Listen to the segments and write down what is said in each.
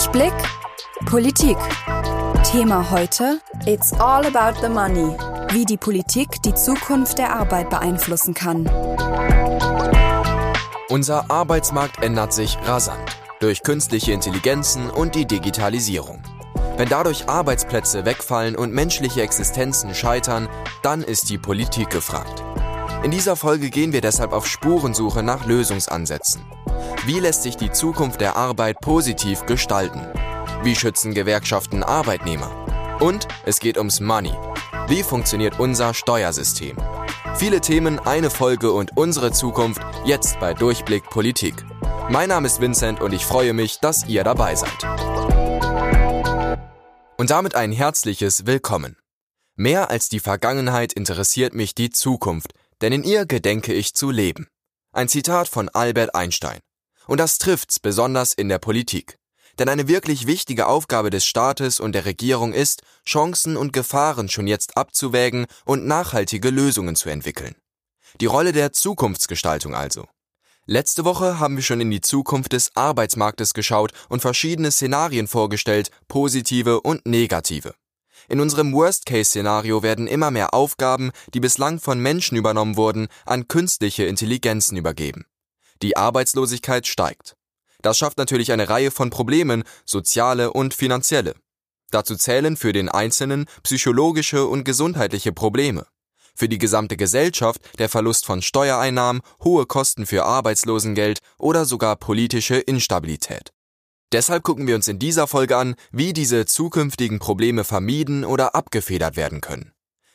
Durchblick Politik. Thema heute It's all about the money. Wie die Politik die Zukunft der Arbeit beeinflussen kann. Unser Arbeitsmarkt ändert sich rasant durch künstliche Intelligenzen und die Digitalisierung. Wenn dadurch Arbeitsplätze wegfallen und menschliche Existenzen scheitern, dann ist die Politik gefragt. In dieser Folge gehen wir deshalb auf Spurensuche nach Lösungsansätzen. Wie lässt sich die Zukunft der Arbeit positiv gestalten? Wie schützen Gewerkschaften Arbeitnehmer? Und es geht ums Money. Wie funktioniert unser Steuersystem? Viele Themen, eine Folge und unsere Zukunft jetzt bei Durchblick Politik. Mein Name ist Vincent und ich freue mich, dass ihr dabei seid. Und damit ein herzliches Willkommen. Mehr als die Vergangenheit interessiert mich die Zukunft, denn in ihr gedenke ich zu leben. Ein Zitat von Albert Einstein. Und das trifft's besonders in der Politik. Denn eine wirklich wichtige Aufgabe des Staates und der Regierung ist, Chancen und Gefahren schon jetzt abzuwägen und nachhaltige Lösungen zu entwickeln. Die Rolle der Zukunftsgestaltung also. Letzte Woche haben wir schon in die Zukunft des Arbeitsmarktes geschaut und verschiedene Szenarien vorgestellt, positive und negative. In unserem Worst-Case-Szenario werden immer mehr Aufgaben, die bislang von Menschen übernommen wurden, an künstliche Intelligenzen übergeben. Die Arbeitslosigkeit steigt. Das schafft natürlich eine Reihe von Problemen, soziale und finanzielle. Dazu zählen für den Einzelnen psychologische und gesundheitliche Probleme. Für die gesamte Gesellschaft der Verlust von Steuereinnahmen, hohe Kosten für Arbeitslosengeld oder sogar politische Instabilität. Deshalb gucken wir uns in dieser Folge an, wie diese zukünftigen Probleme vermieden oder abgefedert werden können.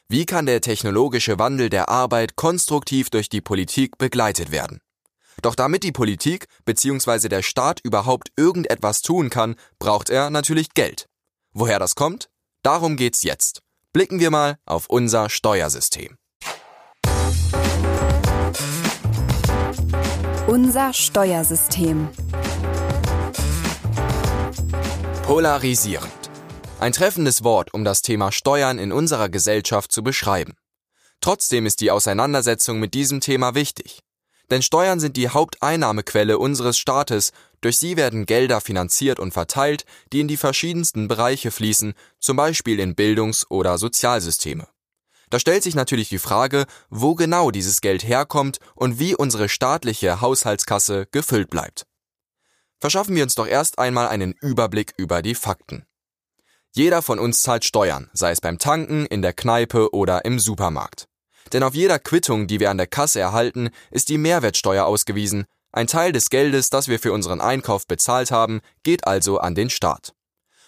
Wie kann der technologische Wandel der Arbeit konstruktiv durch die Politik begleitet werden? Doch damit die Politik bzw. der Staat überhaupt irgendetwas tun kann, braucht er natürlich Geld. Woher das kommt? Darum geht's jetzt. Blicken wir mal auf unser Steuersystem. Unser Steuersystem. Polarisierend. Ein treffendes Wort, um das Thema Steuern in unserer Gesellschaft zu beschreiben. Trotzdem ist die Auseinandersetzung mit diesem Thema wichtig. Denn Steuern sind die Haupteinnahmequelle unseres Staates, durch sie werden Gelder finanziert und verteilt, die in die verschiedensten Bereiche fließen, zum Beispiel in Bildungs- oder Sozialsysteme. Da stellt sich natürlich die Frage, wo genau dieses Geld herkommt und wie unsere staatliche Haushaltskasse gefüllt bleibt. Verschaffen wir uns doch erst einmal einen Überblick über die Fakten. Jeder von uns zahlt Steuern, sei es beim Tanken, in der Kneipe oder im Supermarkt. Denn auf jeder Quittung, die wir an der Kasse erhalten, ist die Mehrwertsteuer ausgewiesen. Ein Teil des Geldes, das wir für unseren Einkauf bezahlt haben, geht also an den Staat.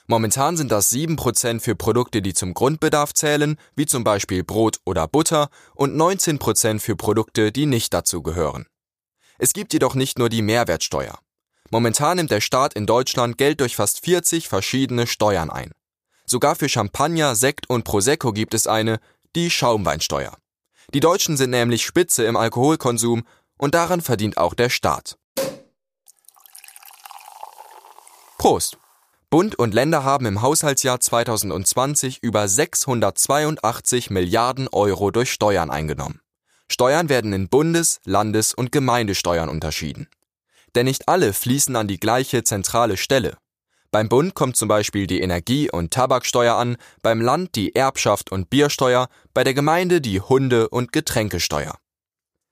Momentan sind das 7% für Produkte, die zum Grundbedarf zählen, wie zum Beispiel Brot oder Butter, und 19% für Produkte, die nicht dazu gehören. Es gibt jedoch nicht nur die Mehrwertsteuer. Momentan nimmt der Staat in Deutschland Geld durch fast 40 verschiedene Steuern ein. Sogar für Champagner, Sekt und Prosecco gibt es eine, die Schaumweinsteuer. Die Deutschen sind nämlich Spitze im Alkoholkonsum und daran verdient auch der Staat. Prost! Bund und Länder haben im Haushaltsjahr 2020 über 682 Milliarden Euro durch Steuern eingenommen. Steuern werden in Bundes-, Landes- und Gemeindesteuern unterschieden. Denn nicht alle fließen an die gleiche zentrale Stelle. Beim Bund kommt zum Beispiel die Energie- und Tabaksteuer an, beim Land die Erbschaft und Biersteuer, bei der Gemeinde die Hunde- und Getränkesteuer.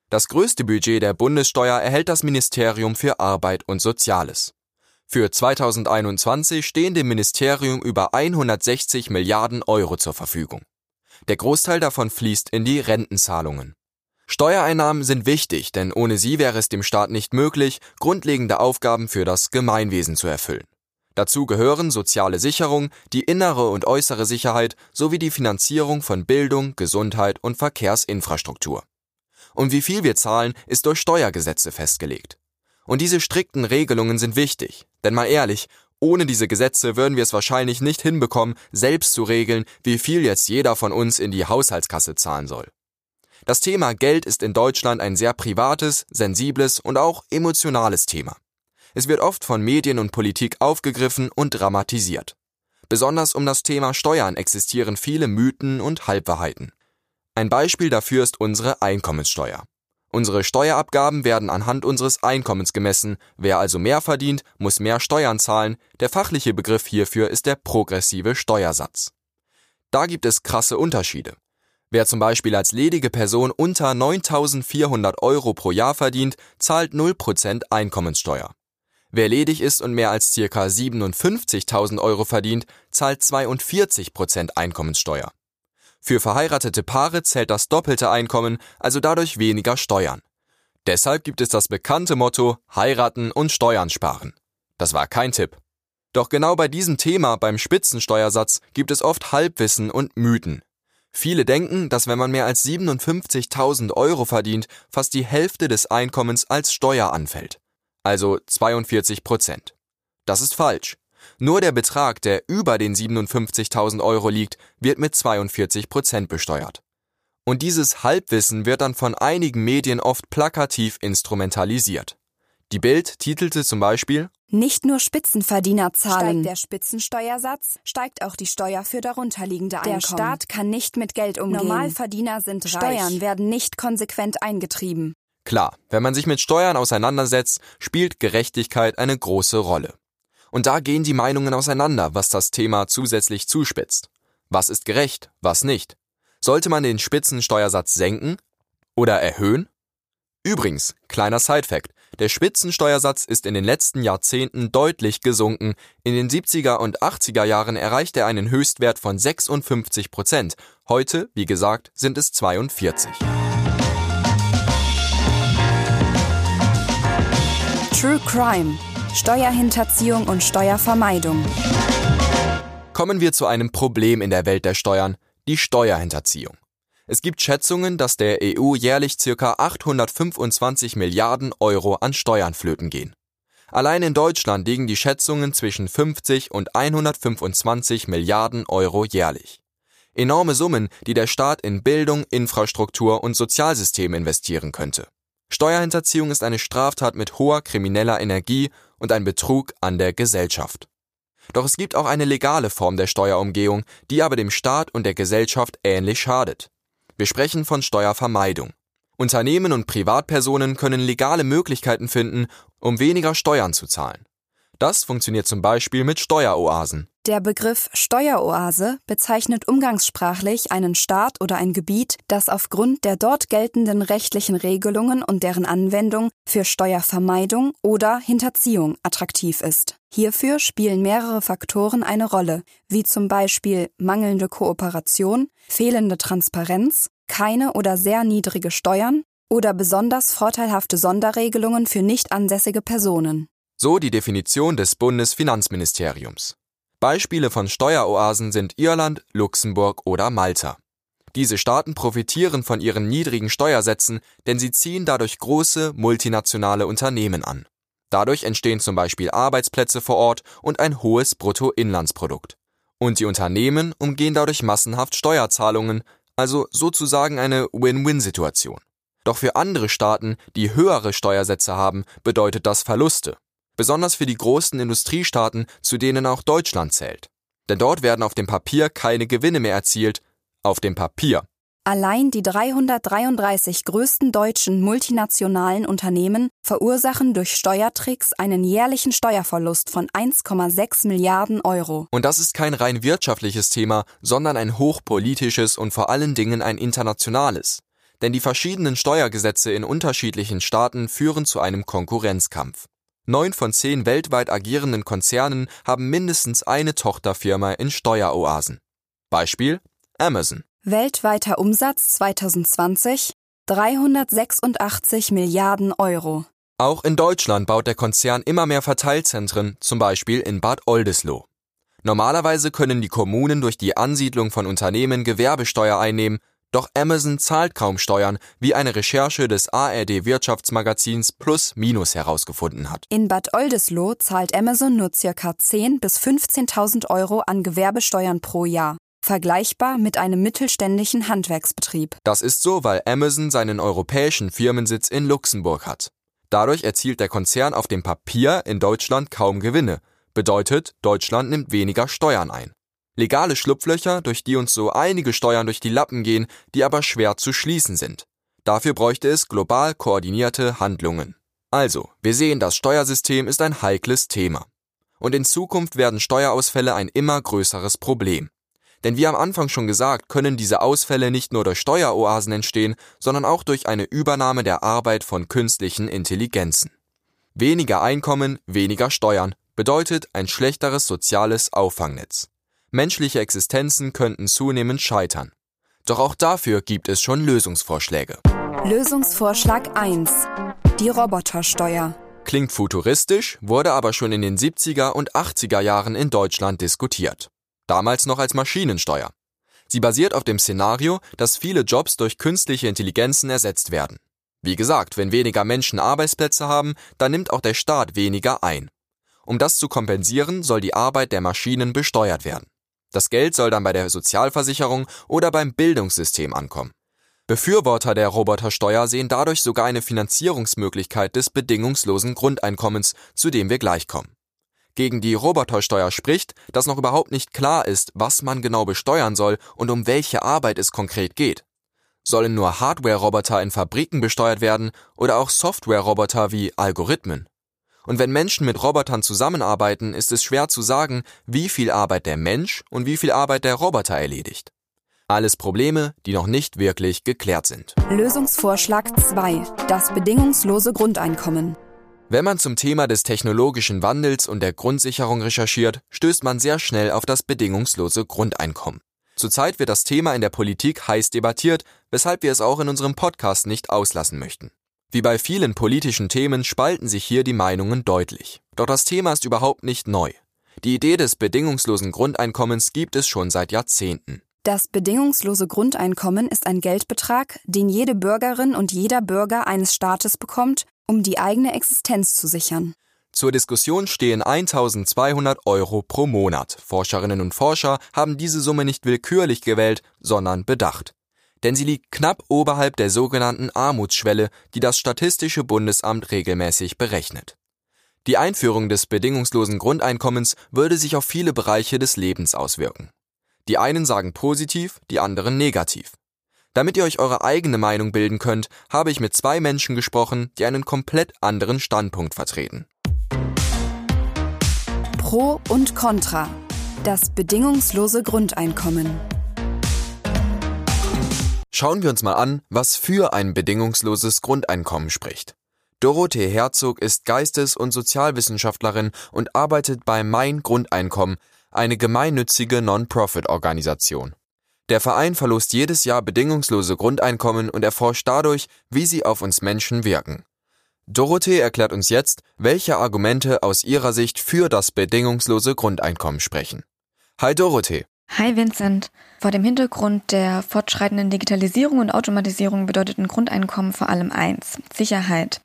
Das größte Budget der Bundessteuer erhält das Ministerium für Arbeit und Soziales. Für 2021 stehen dem Ministerium über 160 Milliarden Euro zur Verfügung. Der Großteil davon fließt in die Rentenzahlungen. Steuereinnahmen sind wichtig, denn ohne sie wäre es dem Staat nicht möglich, grundlegende Aufgaben für das Gemeinwesen zu erfüllen. Dazu gehören soziale Sicherung, die innere und äußere Sicherheit sowie die Finanzierung von Bildung, Gesundheit und Verkehrsinfrastruktur. Und wie viel wir zahlen, ist durch Steuergesetze festgelegt. Und diese strikten Regelungen sind wichtig, denn mal ehrlich, ohne diese Gesetze würden wir es wahrscheinlich nicht hinbekommen, selbst zu regeln, wie viel jetzt jeder von uns in die Haushaltskasse zahlen soll. Das Thema Geld ist in Deutschland ein sehr privates, sensibles und auch emotionales Thema. Es wird oft von Medien und Politik aufgegriffen und dramatisiert. Besonders um das Thema Steuern existieren viele Mythen und Halbwahrheiten. Ein Beispiel dafür ist unsere Einkommenssteuer. Unsere Steuerabgaben werden anhand unseres Einkommens gemessen. Wer also mehr verdient, muss mehr Steuern zahlen. Der fachliche Begriff hierfür ist der progressive Steuersatz. Da gibt es krasse Unterschiede. Wer zum Beispiel als ledige Person unter 9.400 Euro pro Jahr verdient, zahlt 0% Einkommenssteuer. Wer ledig ist und mehr als ca. 57.000 Euro verdient, zahlt 42% Einkommenssteuer. Für verheiratete Paare zählt das doppelte Einkommen, also dadurch weniger Steuern. Deshalb gibt es das bekannte Motto heiraten und Steuern sparen. Das war kein Tipp. Doch genau bei diesem Thema beim Spitzensteuersatz gibt es oft Halbwissen und Mythen. Viele denken, dass wenn man mehr als 57.000 Euro verdient, fast die Hälfte des Einkommens als Steuer anfällt. Also 42 Prozent. Das ist falsch. Nur der Betrag, der über den 57.000 Euro liegt, wird mit 42 Prozent besteuert. Und dieses Halbwissen wird dann von einigen Medien oft plakativ instrumentalisiert. Die Bild titelte zum Beispiel Nicht nur Spitzenverdiener zahlen. Steigt der Spitzensteuersatz, steigt auch die Steuer für darunterliegende Einkommen. Der Staat kann nicht mit Geld umgehen. Normalverdiener sind Steuern reich. werden nicht konsequent eingetrieben. Klar, wenn man sich mit Steuern auseinandersetzt, spielt Gerechtigkeit eine große Rolle. Und da gehen die Meinungen auseinander, was das Thema zusätzlich zuspitzt. Was ist gerecht, was nicht? Sollte man den Spitzensteuersatz senken oder erhöhen? Übrigens, kleiner Sidefact, der Spitzensteuersatz ist in den letzten Jahrzehnten deutlich gesunken. In den 70er und 80er Jahren erreichte er einen Höchstwert von 56 Prozent. Heute, wie gesagt, sind es 42. True Crime. Steuerhinterziehung und Steuervermeidung. Kommen wir zu einem Problem in der Welt der Steuern, die Steuerhinterziehung. Es gibt Schätzungen, dass der EU jährlich ca. 825 Milliarden Euro an Steuern flöten gehen. Allein in Deutschland liegen die Schätzungen zwischen 50 und 125 Milliarden Euro jährlich. Enorme Summen, die der Staat in Bildung, Infrastruktur und Sozialsystem investieren könnte. Steuerhinterziehung ist eine Straftat mit hoher krimineller Energie und ein Betrug an der Gesellschaft. Doch es gibt auch eine legale Form der Steuerumgehung, die aber dem Staat und der Gesellschaft ähnlich schadet. Wir sprechen von Steuervermeidung. Unternehmen und Privatpersonen können legale Möglichkeiten finden, um weniger Steuern zu zahlen. Das funktioniert zum Beispiel mit Steueroasen. Der Begriff Steueroase bezeichnet umgangssprachlich einen Staat oder ein Gebiet, das aufgrund der dort geltenden rechtlichen Regelungen und deren Anwendung für Steuervermeidung oder Hinterziehung attraktiv ist. Hierfür spielen mehrere Faktoren eine Rolle, wie zum Beispiel mangelnde Kooperation, fehlende Transparenz, keine oder sehr niedrige Steuern oder besonders vorteilhafte Sonderregelungen für nicht ansässige Personen. So die Definition des Bundesfinanzministeriums. Beispiele von Steueroasen sind Irland, Luxemburg oder Malta. Diese Staaten profitieren von ihren niedrigen Steuersätzen, denn sie ziehen dadurch große multinationale Unternehmen an. Dadurch entstehen zum Beispiel Arbeitsplätze vor Ort und ein hohes Bruttoinlandsprodukt. Und die Unternehmen umgehen dadurch massenhaft Steuerzahlungen, also sozusagen eine Win-Win-Situation. Doch für andere Staaten, die höhere Steuersätze haben, bedeutet das Verluste. Besonders für die großen Industriestaaten, zu denen auch Deutschland zählt. Denn dort werden auf dem Papier keine Gewinne mehr erzielt. Auf dem Papier. Allein die 333 größten deutschen multinationalen Unternehmen verursachen durch Steuertricks einen jährlichen Steuerverlust von 1,6 Milliarden Euro. Und das ist kein rein wirtschaftliches Thema, sondern ein hochpolitisches und vor allen Dingen ein internationales. Denn die verschiedenen Steuergesetze in unterschiedlichen Staaten führen zu einem Konkurrenzkampf. Neun von zehn weltweit agierenden Konzernen haben mindestens eine Tochterfirma in Steueroasen. Beispiel Amazon. Weltweiter Umsatz 2020 386 Milliarden Euro. Auch in Deutschland baut der Konzern immer mehr Verteilzentren, zum Beispiel in Bad Oldesloe. Normalerweise können die Kommunen durch die Ansiedlung von Unternehmen Gewerbesteuer einnehmen, doch Amazon zahlt kaum Steuern, wie eine Recherche des ARD Wirtschaftsmagazins Plus Minus herausgefunden hat. In Bad Oldesloe zahlt Amazon nur ca. 10.000 bis 15.000 Euro an Gewerbesteuern pro Jahr. Vergleichbar mit einem mittelständischen Handwerksbetrieb. Das ist so, weil Amazon seinen europäischen Firmensitz in Luxemburg hat. Dadurch erzielt der Konzern auf dem Papier in Deutschland kaum Gewinne. Bedeutet, Deutschland nimmt weniger Steuern ein. Legale Schlupflöcher, durch die uns so einige Steuern durch die Lappen gehen, die aber schwer zu schließen sind. Dafür bräuchte es global koordinierte Handlungen. Also, wir sehen, das Steuersystem ist ein heikles Thema. Und in Zukunft werden Steuerausfälle ein immer größeres Problem. Denn wie am Anfang schon gesagt, können diese Ausfälle nicht nur durch Steueroasen entstehen, sondern auch durch eine Übernahme der Arbeit von künstlichen Intelligenzen. Weniger Einkommen, weniger Steuern bedeutet ein schlechteres soziales Auffangnetz. Menschliche Existenzen könnten zunehmend scheitern. Doch auch dafür gibt es schon Lösungsvorschläge. Lösungsvorschlag 1. Die Robotersteuer. Klingt futuristisch, wurde aber schon in den 70er und 80er Jahren in Deutschland diskutiert damals noch als Maschinensteuer. Sie basiert auf dem Szenario, dass viele Jobs durch künstliche Intelligenzen ersetzt werden. Wie gesagt, wenn weniger Menschen Arbeitsplätze haben, dann nimmt auch der Staat weniger ein. Um das zu kompensieren, soll die Arbeit der Maschinen besteuert werden. Das Geld soll dann bei der Sozialversicherung oder beim Bildungssystem ankommen. Befürworter der Robotersteuer sehen dadurch sogar eine Finanzierungsmöglichkeit des bedingungslosen Grundeinkommens, zu dem wir gleich kommen gegen die Robotersteuer spricht, dass noch überhaupt nicht klar ist, was man genau besteuern soll und um welche Arbeit es konkret geht. Sollen nur Hardware-Roboter in Fabriken besteuert werden oder auch Software-Roboter wie Algorithmen? Und wenn Menschen mit Robotern zusammenarbeiten, ist es schwer zu sagen, wie viel Arbeit der Mensch und wie viel Arbeit der Roboter erledigt. Alles Probleme, die noch nicht wirklich geklärt sind. Lösungsvorschlag 2. Das bedingungslose Grundeinkommen. Wenn man zum Thema des technologischen Wandels und der Grundsicherung recherchiert, stößt man sehr schnell auf das bedingungslose Grundeinkommen. Zurzeit wird das Thema in der Politik heiß debattiert, weshalb wir es auch in unserem Podcast nicht auslassen möchten. Wie bei vielen politischen Themen spalten sich hier die Meinungen deutlich. Doch das Thema ist überhaupt nicht neu. Die Idee des bedingungslosen Grundeinkommens gibt es schon seit Jahrzehnten. Das bedingungslose Grundeinkommen ist ein Geldbetrag, den jede Bürgerin und jeder Bürger eines Staates bekommt, um die eigene Existenz zu sichern. Zur Diskussion stehen 1200 Euro pro Monat. Forscherinnen und Forscher haben diese Summe nicht willkürlich gewählt, sondern bedacht. Denn sie liegt knapp oberhalb der sogenannten Armutsschwelle, die das Statistische Bundesamt regelmäßig berechnet. Die Einführung des bedingungslosen Grundeinkommens würde sich auf viele Bereiche des Lebens auswirken. Die einen sagen positiv, die anderen negativ. Damit ihr euch eure eigene Meinung bilden könnt, habe ich mit zwei Menschen gesprochen, die einen komplett anderen Standpunkt vertreten. Pro und Contra. Das bedingungslose Grundeinkommen. Schauen wir uns mal an, was für ein bedingungsloses Grundeinkommen spricht. Dorothee Herzog ist Geistes- und Sozialwissenschaftlerin und arbeitet bei Mein Grundeinkommen, eine gemeinnützige Non-Profit-Organisation. Der Verein verlost jedes Jahr bedingungslose Grundeinkommen und erforscht dadurch, wie sie auf uns Menschen wirken. Dorothee erklärt uns jetzt, welche Argumente aus ihrer Sicht für das bedingungslose Grundeinkommen sprechen. Hi Dorothee. Hi Vincent. Vor dem Hintergrund der fortschreitenden Digitalisierung und Automatisierung bedeutet ein Grundeinkommen vor allem eins, Sicherheit.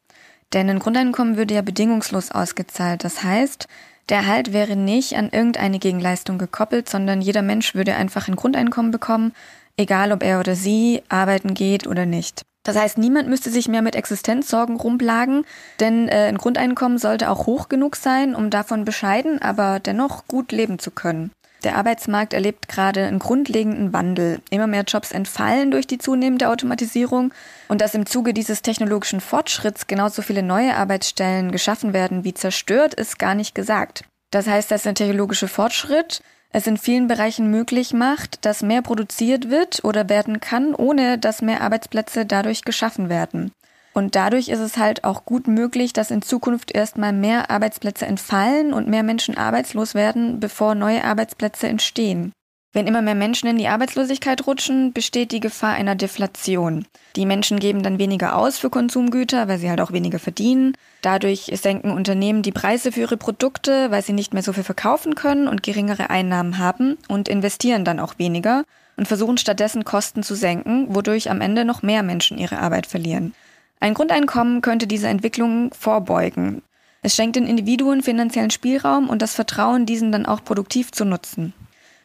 Denn ein Grundeinkommen würde ja bedingungslos ausgezahlt. Das heißt, der Erhalt wäre nicht an irgendeine Gegenleistung gekoppelt, sondern jeder Mensch würde einfach ein Grundeinkommen bekommen, egal ob er oder sie arbeiten geht oder nicht. Das heißt, niemand müsste sich mehr mit Existenzsorgen rumplagen, denn äh, ein Grundeinkommen sollte auch hoch genug sein, um davon bescheiden, aber dennoch gut leben zu können. Der Arbeitsmarkt erlebt gerade einen grundlegenden Wandel. Immer mehr Jobs entfallen durch die zunehmende Automatisierung und dass im Zuge dieses technologischen Fortschritts genauso viele neue Arbeitsstellen geschaffen werden wie zerstört, ist gar nicht gesagt. Das heißt, dass der technologische Fortschritt es in vielen Bereichen möglich macht, dass mehr produziert wird oder werden kann, ohne dass mehr Arbeitsplätze dadurch geschaffen werden. Und dadurch ist es halt auch gut möglich, dass in Zukunft erstmal mehr Arbeitsplätze entfallen und mehr Menschen arbeitslos werden, bevor neue Arbeitsplätze entstehen. Wenn immer mehr Menschen in die Arbeitslosigkeit rutschen, besteht die Gefahr einer Deflation. Die Menschen geben dann weniger aus für Konsumgüter, weil sie halt auch weniger verdienen. Dadurch senken Unternehmen die Preise für ihre Produkte, weil sie nicht mehr so viel verkaufen können und geringere Einnahmen haben und investieren dann auch weniger und versuchen stattdessen Kosten zu senken, wodurch am Ende noch mehr Menschen ihre Arbeit verlieren. Ein Grundeinkommen könnte diese Entwicklung vorbeugen. Es schenkt den Individuen finanziellen Spielraum und das Vertrauen, diesen dann auch produktiv zu nutzen.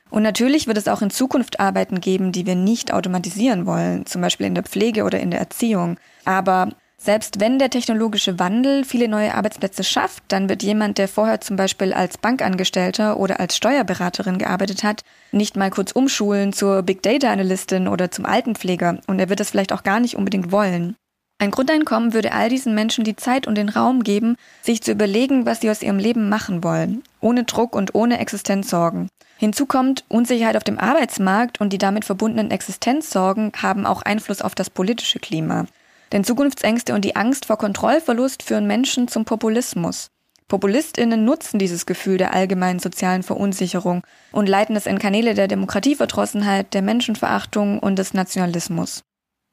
Und natürlich wird es auch in Zukunft Arbeiten geben, die wir nicht automatisieren wollen, zum Beispiel in der Pflege oder in der Erziehung. Aber Selbst wenn der technologische Wandel viele neue Arbeitsplätze schafft, dann wird jemand, der vorher zum Beispiel als Bankangestellter oder als Steuerberaterin gearbeitet hat, nicht mal kurz umschulen zur Big Data Analystin oder zum Altenpfleger und er wird das vielleicht auch gar nicht unbedingt wollen. Ein Grundeinkommen würde all diesen Menschen die Zeit und den Raum geben, sich zu überlegen, was sie aus ihrem Leben machen wollen, ohne Druck und ohne Existenzsorgen. Hinzu kommt, Unsicherheit auf dem Arbeitsmarkt und die damit verbundenen Existenzsorgen haben auch Einfluss auf das politische Klima. Denn Zukunftsängste und die Angst vor Kontrollverlust führen Menschen zum Populismus. Populistinnen nutzen dieses Gefühl der allgemeinen sozialen Verunsicherung und leiten es in Kanäle der Demokratieverdrossenheit, der Menschenverachtung und des Nationalismus.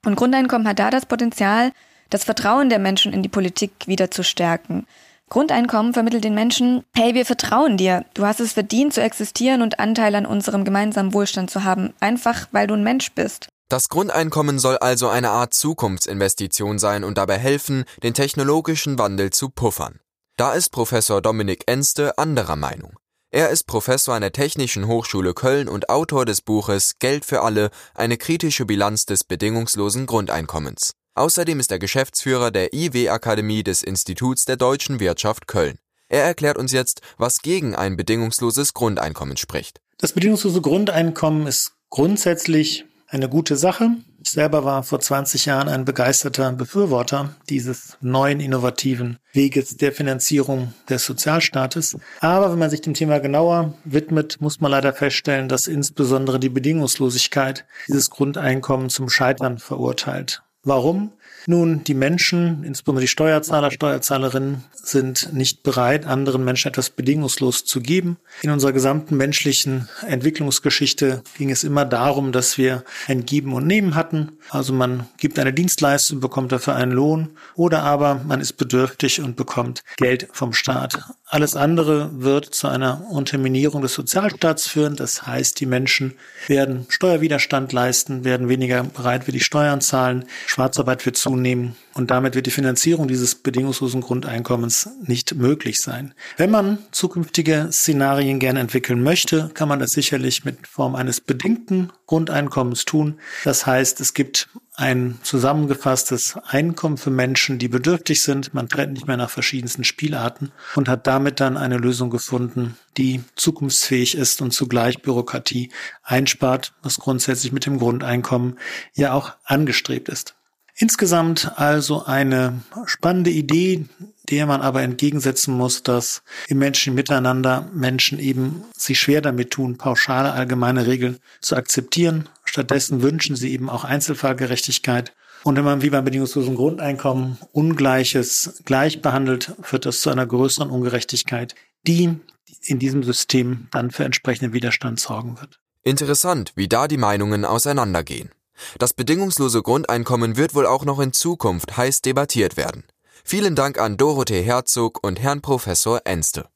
Und Grundeinkommen hat da das Potenzial, das Vertrauen der Menschen in die Politik wieder zu stärken. Grundeinkommen vermittelt den Menschen, hey, wir vertrauen dir. Du hast es verdient zu existieren und Anteil an unserem gemeinsamen Wohlstand zu haben, einfach weil du ein Mensch bist. Das Grundeinkommen soll also eine Art Zukunftsinvestition sein und dabei helfen, den technologischen Wandel zu puffern. Da ist Professor Dominik Enste anderer Meinung. Er ist Professor an der Technischen Hochschule Köln und Autor des Buches Geld für alle, eine kritische Bilanz des bedingungslosen Grundeinkommens. Außerdem ist er Geschäftsführer der IW Akademie des Instituts der deutschen Wirtschaft Köln. Er erklärt uns jetzt, was gegen ein bedingungsloses Grundeinkommen spricht. Das bedingungslose Grundeinkommen ist grundsätzlich eine gute Sache. Selber war vor 20 Jahren ein begeisterter Befürworter dieses neuen innovativen Weges der Finanzierung des Sozialstaates. Aber wenn man sich dem Thema genauer widmet, muss man leider feststellen, dass insbesondere die Bedingungslosigkeit dieses Grundeinkommen zum Scheitern verurteilt. Warum? Nun, die Menschen, insbesondere die Steuerzahler, Steuerzahlerinnen, sind nicht bereit, anderen Menschen etwas bedingungslos zu geben. In unserer gesamten menschlichen Entwicklungsgeschichte ging es immer darum, dass wir ein Geben und Nehmen hatten. Also man gibt eine Dienstleistung, bekommt dafür einen Lohn oder aber man ist bedürftig und bekommt Geld vom Staat. Alles andere wird zu einer Unterminierung des Sozialstaats führen. Das heißt, die Menschen werden Steuerwiderstand leisten, werden weniger bereit für die Steuern zahlen, Schwarzarbeit wird zunehmen und damit wird die Finanzierung dieses bedingungslosen Grundeinkommens nicht möglich sein. Wenn man zukünftige Szenarien gerne entwickeln möchte, kann man das sicherlich mit Form eines bedingten Grundeinkommens tun. Das heißt, es gibt ein zusammengefasstes Einkommen für Menschen, die bedürftig sind. Man trennt nicht mehr nach verschiedensten Spielarten und hat damit dann eine Lösung gefunden, die zukunftsfähig ist und zugleich Bürokratie einspart, was grundsätzlich mit dem Grundeinkommen ja auch angestrebt ist. Insgesamt also eine spannende Idee, der man aber entgegensetzen muss, dass im Menschen miteinander Menschen eben sich schwer damit tun, pauschale allgemeine Regeln zu akzeptieren. Stattdessen wünschen sie eben auch Einzelfallgerechtigkeit. Und wenn man wie beim bedingungslosen Grundeinkommen Ungleiches gleich behandelt, führt das zu einer größeren Ungerechtigkeit, die in diesem System dann für entsprechenden Widerstand sorgen wird. Interessant, wie da die Meinungen auseinandergehen. Das bedingungslose Grundeinkommen wird wohl auch noch in Zukunft heiß debattiert werden. Vielen Dank an Dorothee Herzog und Herrn Professor Enste.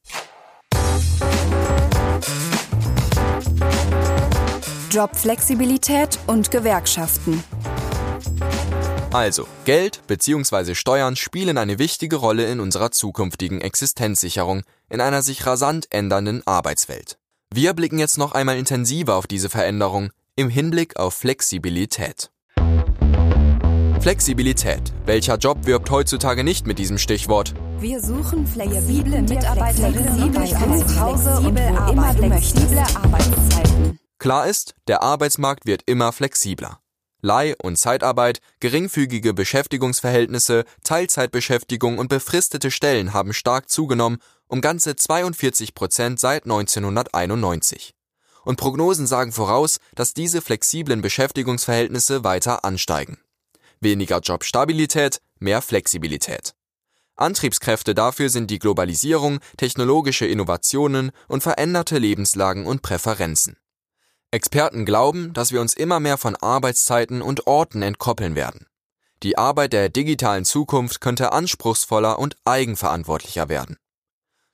Jobflexibilität und Gewerkschaften. Also, Geld bzw. Steuern spielen eine wichtige Rolle in unserer zukünftigen Existenzsicherung in einer sich rasant ändernden Arbeitswelt. Wir blicken jetzt noch einmal intensiver auf diese Veränderung im Hinblick auf Flexibilität. Flexibilität. Welcher Job wirbt heutzutage nicht mit diesem Stichwort? Wir suchen flexible Mitarbeiterinnen bei zu Hause und wo immer du flexible Arbeitszeiten. Klar ist, der Arbeitsmarkt wird immer flexibler. Leih- und Zeitarbeit, geringfügige Beschäftigungsverhältnisse, Teilzeitbeschäftigung und befristete Stellen haben stark zugenommen, um ganze 42 Prozent seit 1991 und Prognosen sagen voraus, dass diese flexiblen Beschäftigungsverhältnisse weiter ansteigen. Weniger Jobstabilität, mehr Flexibilität. Antriebskräfte dafür sind die Globalisierung, technologische Innovationen und veränderte Lebenslagen und Präferenzen. Experten glauben, dass wir uns immer mehr von Arbeitszeiten und Orten entkoppeln werden. Die Arbeit der digitalen Zukunft könnte anspruchsvoller und eigenverantwortlicher werden.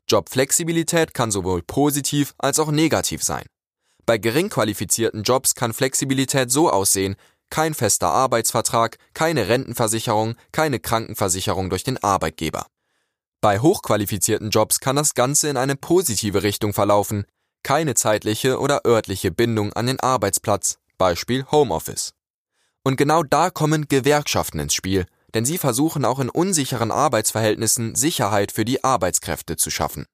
Jobflexibilität kann sowohl positiv als auch negativ sein. Bei gering qualifizierten Jobs kann Flexibilität so aussehen, kein fester Arbeitsvertrag, keine Rentenversicherung, keine Krankenversicherung durch den Arbeitgeber. Bei hochqualifizierten Jobs kann das Ganze in eine positive Richtung verlaufen, keine zeitliche oder örtliche Bindung an den Arbeitsplatz, Beispiel Homeoffice. Und genau da kommen Gewerkschaften ins Spiel, denn sie versuchen auch in unsicheren Arbeitsverhältnissen Sicherheit für die Arbeitskräfte zu schaffen.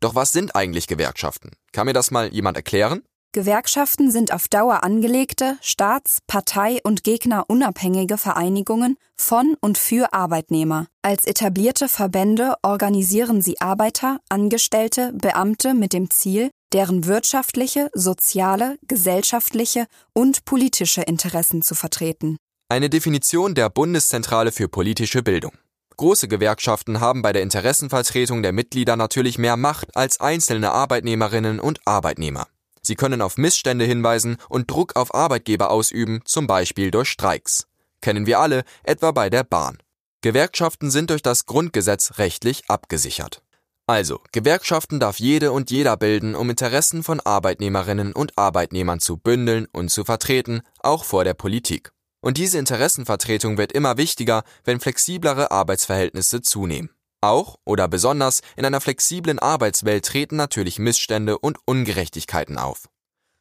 Doch was sind eigentlich Gewerkschaften? Kann mir das mal jemand erklären? Gewerkschaften sind auf Dauer angelegte, staats-, partei- und gegnerunabhängige Vereinigungen von und für Arbeitnehmer. Als etablierte Verbände organisieren sie Arbeiter, Angestellte, Beamte mit dem Ziel, deren wirtschaftliche, soziale, gesellschaftliche und politische Interessen zu vertreten. Eine Definition der Bundeszentrale für politische Bildung. Große Gewerkschaften haben bei der Interessenvertretung der Mitglieder natürlich mehr Macht als einzelne Arbeitnehmerinnen und Arbeitnehmer. Sie können auf Missstände hinweisen und Druck auf Arbeitgeber ausüben, zum Beispiel durch Streiks. Kennen wir alle, etwa bei der Bahn. Gewerkschaften sind durch das Grundgesetz rechtlich abgesichert. Also, Gewerkschaften darf jede und jeder bilden, um Interessen von Arbeitnehmerinnen und Arbeitnehmern zu bündeln und zu vertreten, auch vor der Politik. Und diese Interessenvertretung wird immer wichtiger, wenn flexiblere Arbeitsverhältnisse zunehmen. Auch oder besonders in einer flexiblen Arbeitswelt treten natürlich Missstände und Ungerechtigkeiten auf.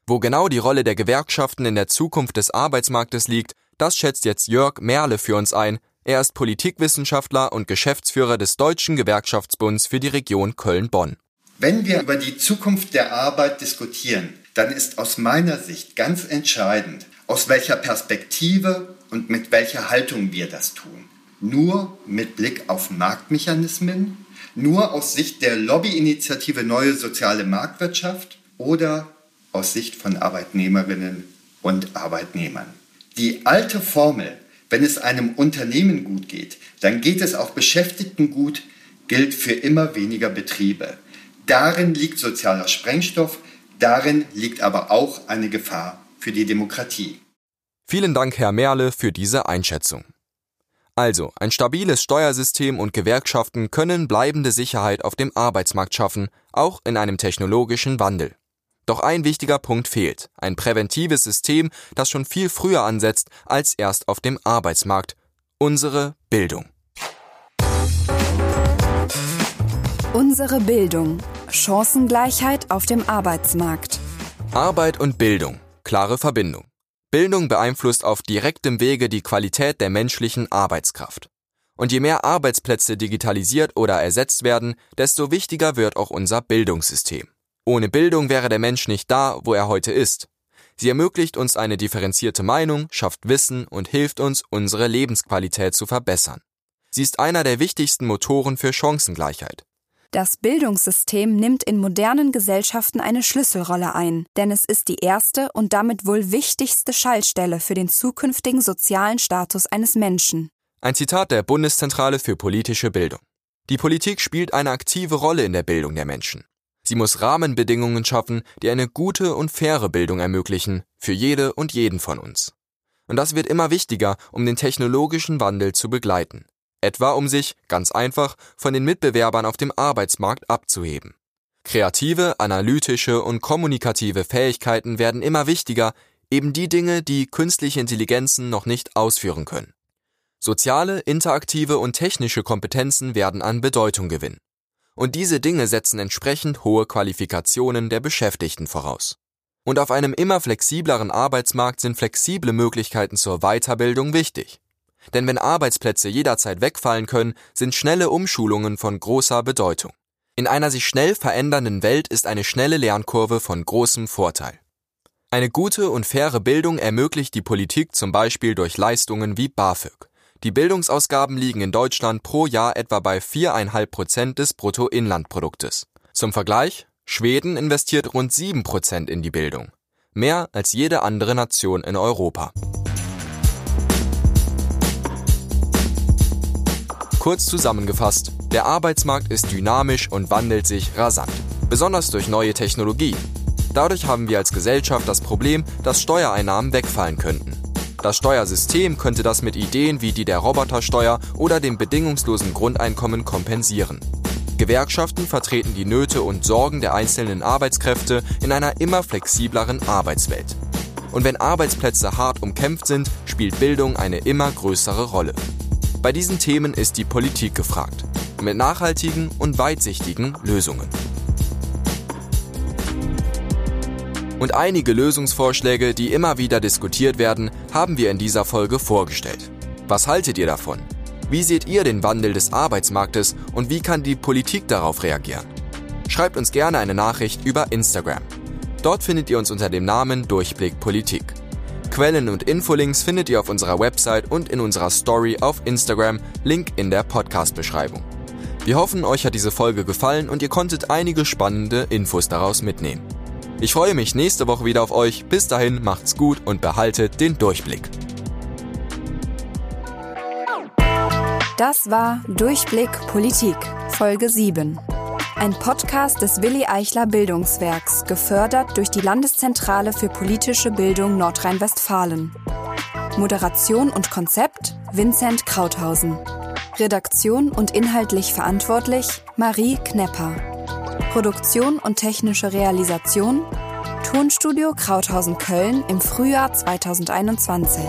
Wo genau die Rolle der Gewerkschaften in der Zukunft des Arbeitsmarktes liegt, das schätzt jetzt Jörg Merle für uns ein. Er ist Politikwissenschaftler und Geschäftsführer des Deutschen Gewerkschaftsbunds für die Region Köln-Bonn. Wenn wir über die Zukunft der Arbeit diskutieren, dann ist aus meiner Sicht ganz entscheidend, aus welcher Perspektive und mit welcher Haltung wir das tun. Nur mit Blick auf Marktmechanismen, nur aus Sicht der Lobbyinitiative Neue Soziale Marktwirtschaft oder aus Sicht von Arbeitnehmerinnen und Arbeitnehmern. Die alte Formel, wenn es einem Unternehmen gut geht, dann geht es auch Beschäftigten gut, gilt für immer weniger Betriebe. Darin liegt sozialer Sprengstoff, darin liegt aber auch eine Gefahr für die Demokratie. Vielen Dank, Herr Merle, für diese Einschätzung. Also, ein stabiles Steuersystem und Gewerkschaften können bleibende Sicherheit auf dem Arbeitsmarkt schaffen, auch in einem technologischen Wandel. Doch ein wichtiger Punkt fehlt, ein präventives System, das schon viel früher ansetzt als erst auf dem Arbeitsmarkt, unsere Bildung. Unsere Bildung. Chancengleichheit auf dem Arbeitsmarkt. Arbeit und Bildung. Klare Verbindung. Bildung beeinflusst auf direktem Wege die Qualität der menschlichen Arbeitskraft. Und je mehr Arbeitsplätze digitalisiert oder ersetzt werden, desto wichtiger wird auch unser Bildungssystem. Ohne Bildung wäre der Mensch nicht da, wo er heute ist. Sie ermöglicht uns eine differenzierte Meinung, schafft Wissen und hilft uns, unsere Lebensqualität zu verbessern. Sie ist einer der wichtigsten Motoren für Chancengleichheit. Das Bildungssystem nimmt in modernen Gesellschaften eine Schlüsselrolle ein, denn es ist die erste und damit wohl wichtigste Schaltstelle für den zukünftigen sozialen Status eines Menschen. Ein Zitat der Bundeszentrale für politische Bildung. Die Politik spielt eine aktive Rolle in der Bildung der Menschen. Sie muss Rahmenbedingungen schaffen, die eine gute und faire Bildung ermöglichen, für jede und jeden von uns. Und das wird immer wichtiger, um den technologischen Wandel zu begleiten etwa um sich, ganz einfach, von den Mitbewerbern auf dem Arbeitsmarkt abzuheben. Kreative, analytische und kommunikative Fähigkeiten werden immer wichtiger, eben die Dinge, die künstliche Intelligenzen noch nicht ausführen können. Soziale, interaktive und technische Kompetenzen werden an Bedeutung gewinnen. Und diese Dinge setzen entsprechend hohe Qualifikationen der Beschäftigten voraus. Und auf einem immer flexibleren Arbeitsmarkt sind flexible Möglichkeiten zur Weiterbildung wichtig. Denn wenn Arbeitsplätze jederzeit wegfallen können, sind schnelle Umschulungen von großer Bedeutung. In einer sich schnell verändernden Welt ist eine schnelle Lernkurve von großem Vorteil. Eine gute und faire Bildung ermöglicht die Politik zum Beispiel durch Leistungen wie BAföG. Die Bildungsausgaben liegen in Deutschland pro Jahr etwa bei 4,5 Prozent des Bruttoinlandproduktes. Zum Vergleich, Schweden investiert rund 7 Prozent in die Bildung. Mehr als jede andere Nation in Europa. Kurz zusammengefasst, der Arbeitsmarkt ist dynamisch und wandelt sich rasant, besonders durch neue Technologie. Dadurch haben wir als Gesellschaft das Problem, dass Steuereinnahmen wegfallen könnten. Das Steuersystem könnte das mit Ideen wie die der Robotersteuer oder dem bedingungslosen Grundeinkommen kompensieren. Gewerkschaften vertreten die Nöte und Sorgen der einzelnen Arbeitskräfte in einer immer flexibleren Arbeitswelt. Und wenn Arbeitsplätze hart umkämpft sind, spielt Bildung eine immer größere Rolle. Bei diesen Themen ist die Politik gefragt, mit nachhaltigen und weitsichtigen Lösungen. Und einige Lösungsvorschläge, die immer wieder diskutiert werden, haben wir in dieser Folge vorgestellt. Was haltet ihr davon? Wie seht ihr den Wandel des Arbeitsmarktes und wie kann die Politik darauf reagieren? Schreibt uns gerne eine Nachricht über Instagram. Dort findet ihr uns unter dem Namen Durchblick Politik. Quellen und Infolinks findet ihr auf unserer Website und in unserer Story auf Instagram, Link in der Podcast-Beschreibung. Wir hoffen, euch hat diese Folge gefallen und ihr konntet einige spannende Infos daraus mitnehmen. Ich freue mich nächste Woche wieder auf euch. Bis dahin macht's gut und behaltet den Durchblick. Das war Durchblick Politik, Folge 7. Ein Podcast des Willi Eichler Bildungswerks, gefördert durch die Landeszentrale für politische Bildung Nordrhein-Westfalen. Moderation und Konzept Vincent Krauthausen. Redaktion und inhaltlich verantwortlich Marie Knepper. Produktion und technische Realisation Tonstudio Krauthausen Köln im Frühjahr 2021.